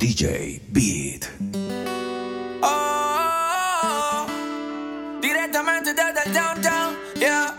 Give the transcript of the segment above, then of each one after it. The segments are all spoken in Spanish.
DJ Beat. Oh, directamente desde el downtown, yeah,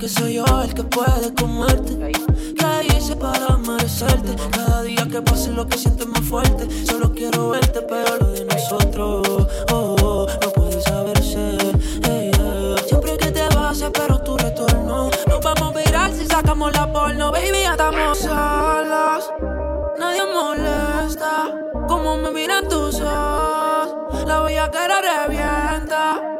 que soy yo el que puede comerte. ¿Qué hice para merecerte? Cada día que pase lo que siento más fuerte. Solo quiero verte, pero lo de nosotros oh, oh, oh no puede saberse. Hey. Siempre que te vas, espero tu retorno. Nos vamos a virar si sacamos la porno. Baby, ya estamos solas. Nadie molesta. Como me miran tus ojos, la voy a querer revienta.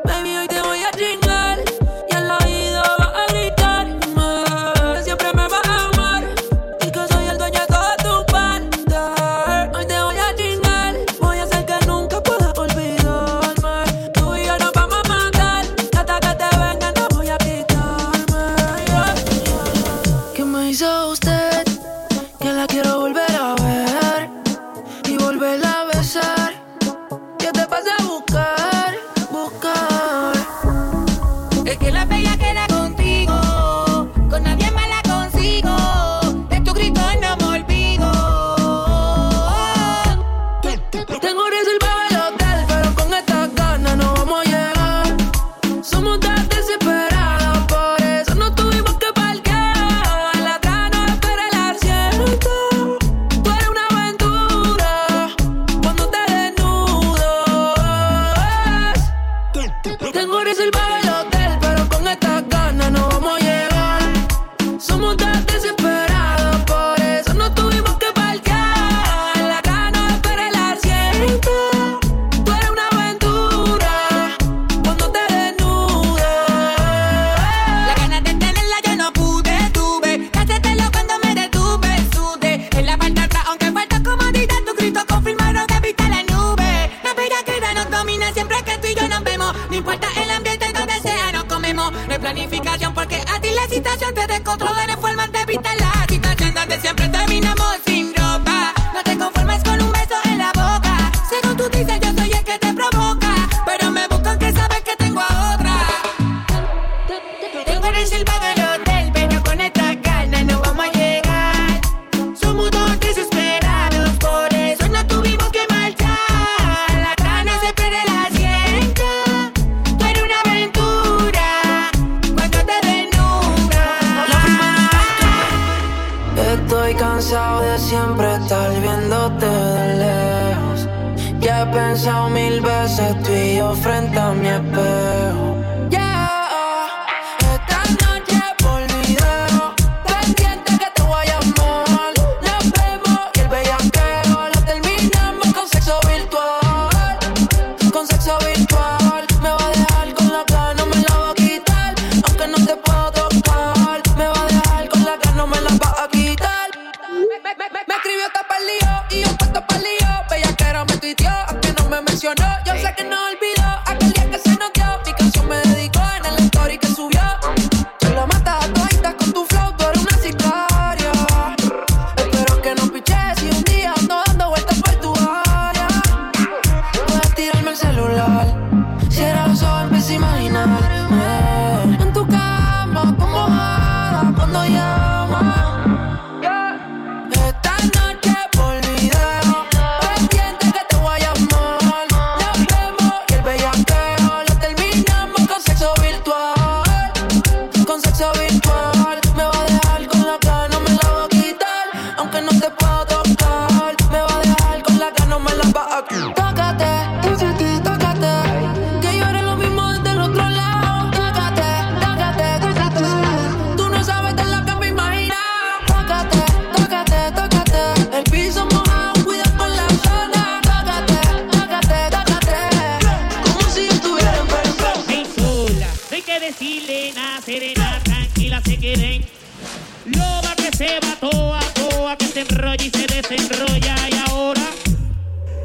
lleva toa, toa, que se enrolla y se desenrolla. Y ahora.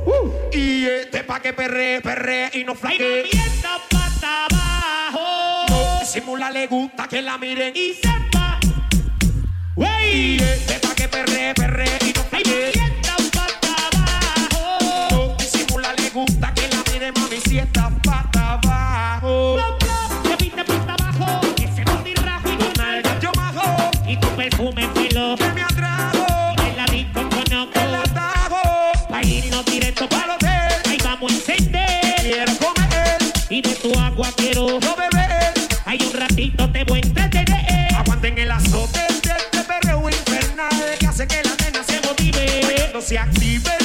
Uh, y este pa' que perre, perre y no flaque. Y la pata abajo. No, simula le gusta que la miren y sepa. Wey. Y este pa' que perre, perre y no flaque. aguacero. No oh, beber. Hay un ratito te voy a entretener. Aguanten el azote de este perreo infernal que hace que la nena se motive. No se active.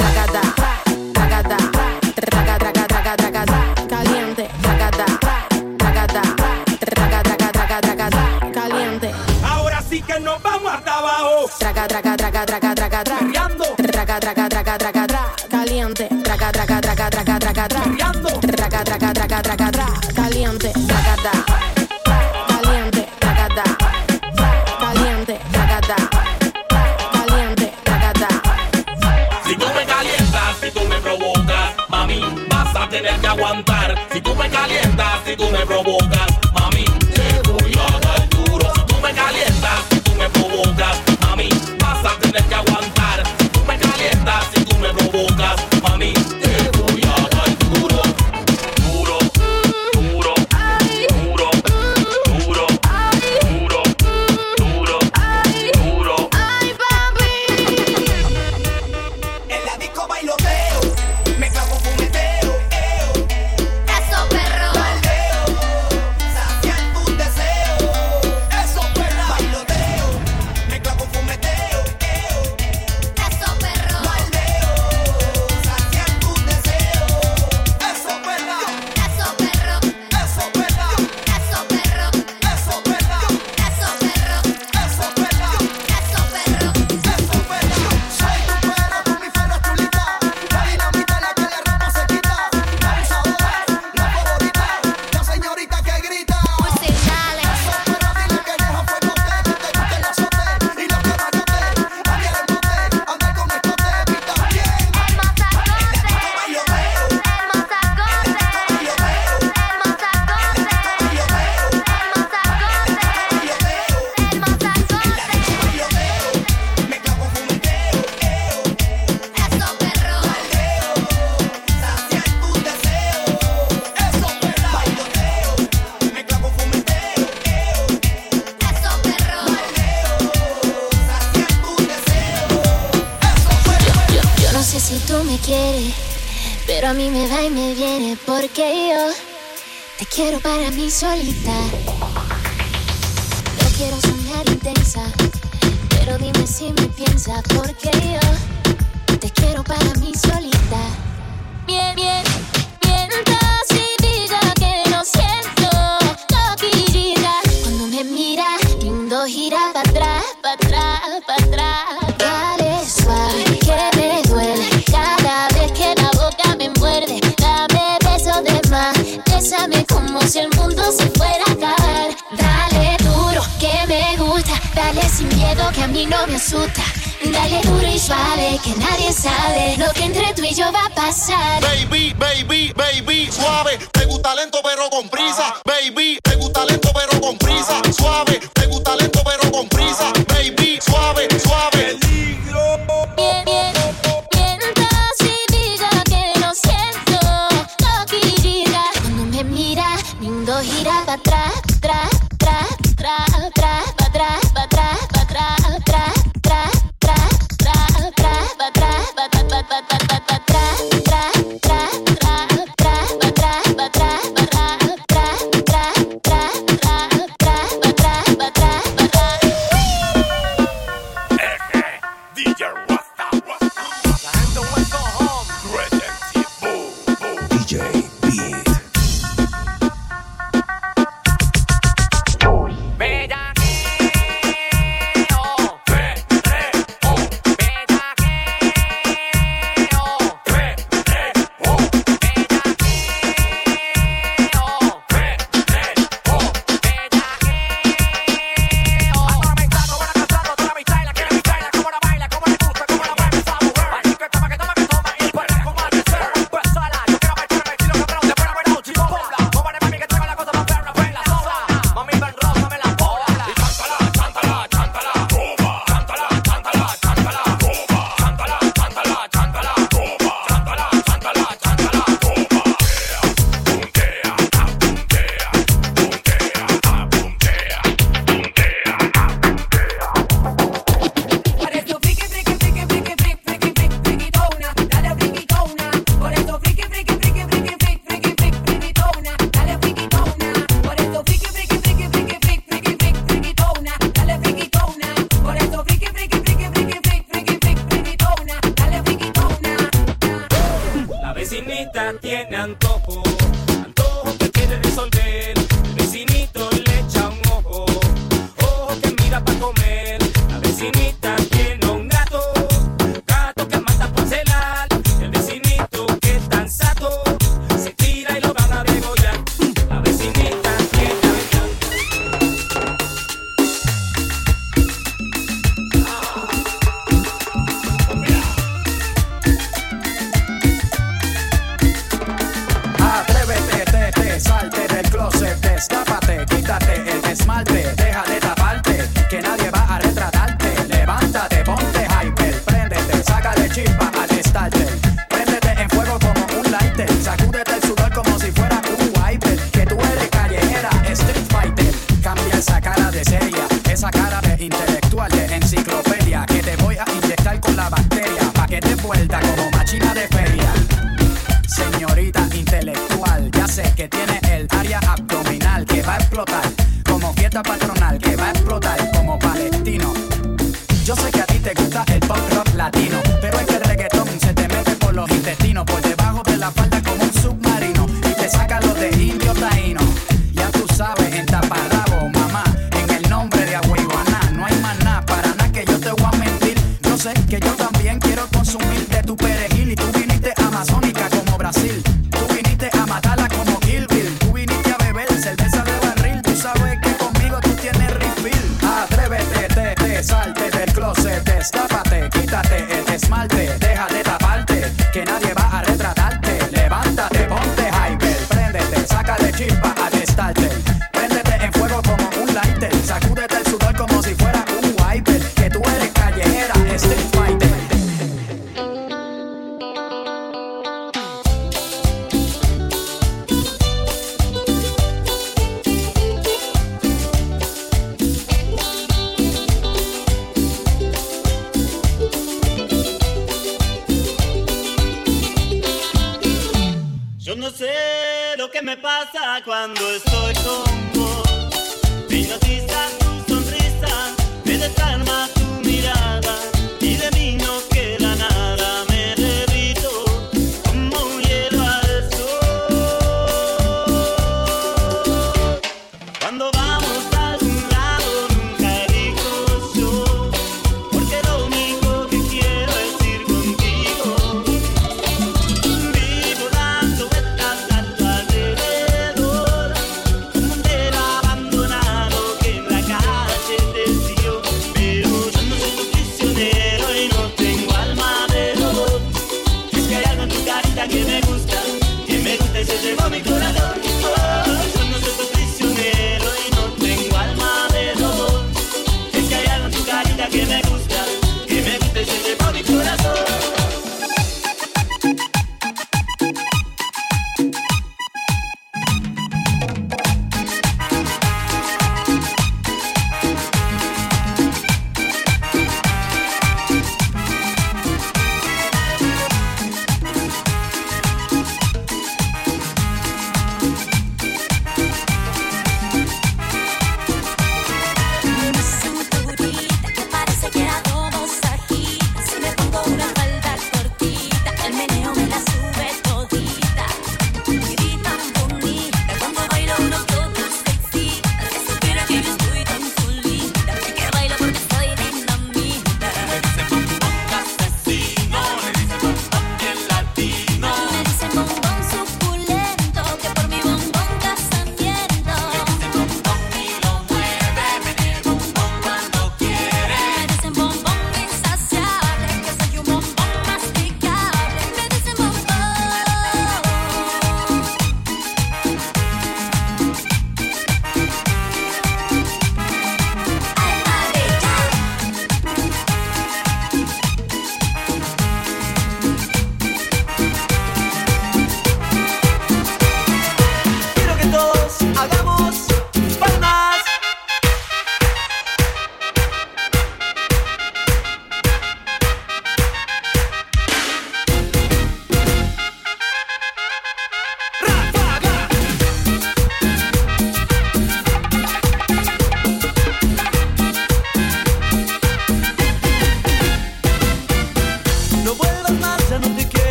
traca, traca, quiero para mí solita. Yo quiero soñar intensa, pero dime si me piensa, porque yo te quiero para mí solita. Bien, bien. miedo que a mí no me asusta. Dale duro y suave, que nadie sabe lo que entre tú y yo va a pasar. Baby, baby, baby, suave. Te gusta lento pero con prisa. Baby, te gusta lento pero con prisa. Suave, te gusta lento pero con prisa. Baby, suave, suave. tiene antojo. que tiene el área abdominal que va a explotar. Como fiesta patronal que va a explotar como palestino. Yo sé que a ti te gusta el pop rock latino me pasa cuando estoy con vos. Give it.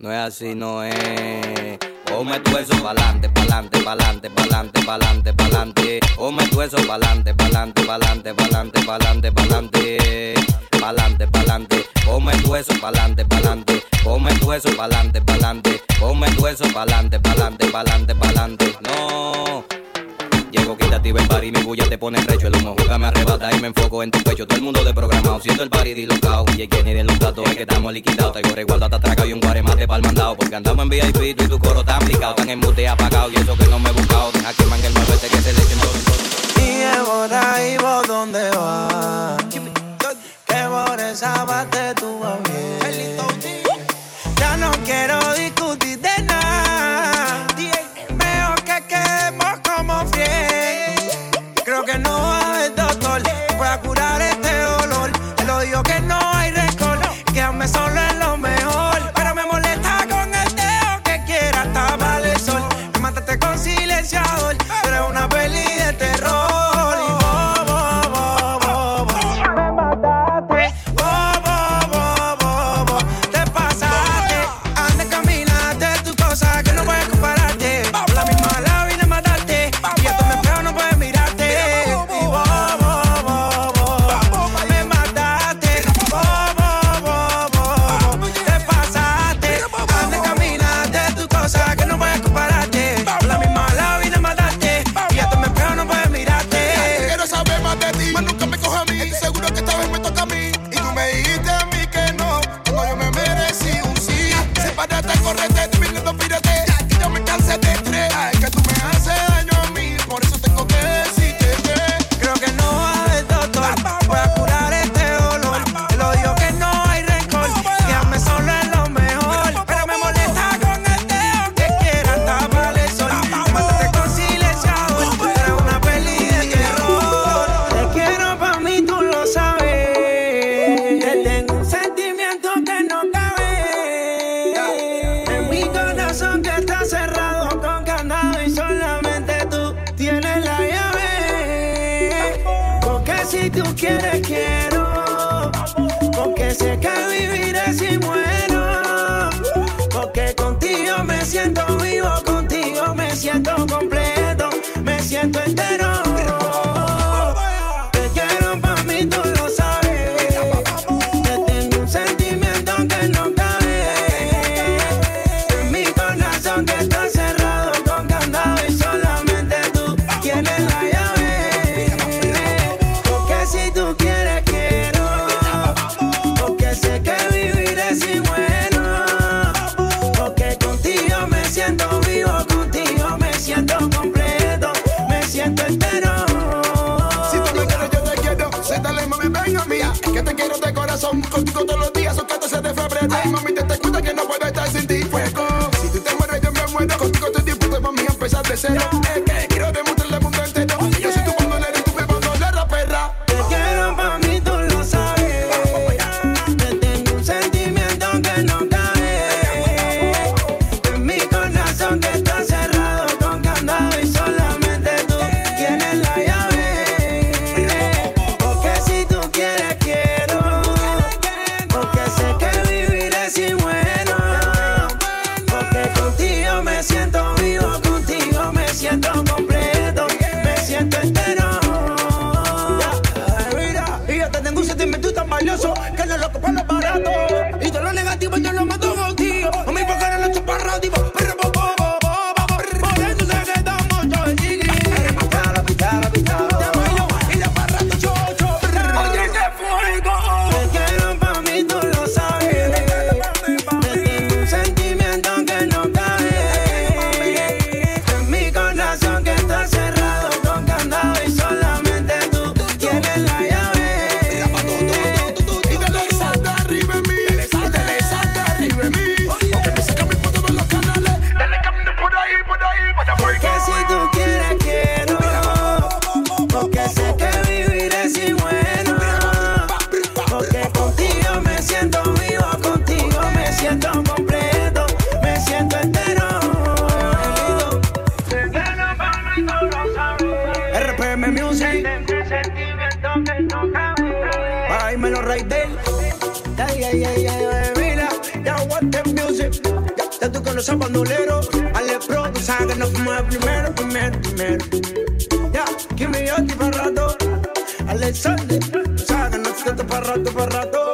No es así, no es. Come tu eso pa'lante, pa'lante, pa'lante, pa'lante, pa'lante, pa'lante. Come tu eso pa'lante, pa'lante, pa'lante, pa'lante, pa'lante, pa'lante. Pa'lante, pa'lante. Come tu eso pa'lante, pa'lante. Come tu eso pa'lante, pa'lante. Come tu eso pa'lante, pa'lante, pa'lante, pa'lante. No. Llego, quítate y ven party, mi bulla te pone recho. El humo juega, me arrebata y me enfoco en tu pecho. Todo el mundo desprogramado, siento el party dislocado. Y el ni de los datos es que estamos liquidados. Traigo resguardo hasta atracado y un guaremate pa'l mandado. Porque andamos en VIP, y tu coro tan aplicado. Tan en mute apagado y eso que no me he buscado. Deja que mangue el malvete que se le eche Y ahora y vos dónde vas. Que por esa parte tú vas bien. Ya no quiero discutir me solo que te espero. Si tú me quieres, yo te quiero. Se dale, mami, venga mía. Que te quiero de corazón. Contigo todos los días, son 14 de febrero. Ay, mami, te, te cuenta que no puedo estar sin ti. Fuego. Si tú te mueres, yo me muero. Contigo estoy dispuesto, mami, a empezar de cero. Ya tú conoces a bandolero. Ale pro, tú sabes que no fuimos el primero, primero, primero. Ya, give me your para rato. Alexander, tú sabes que no fuiste para rato, para rato.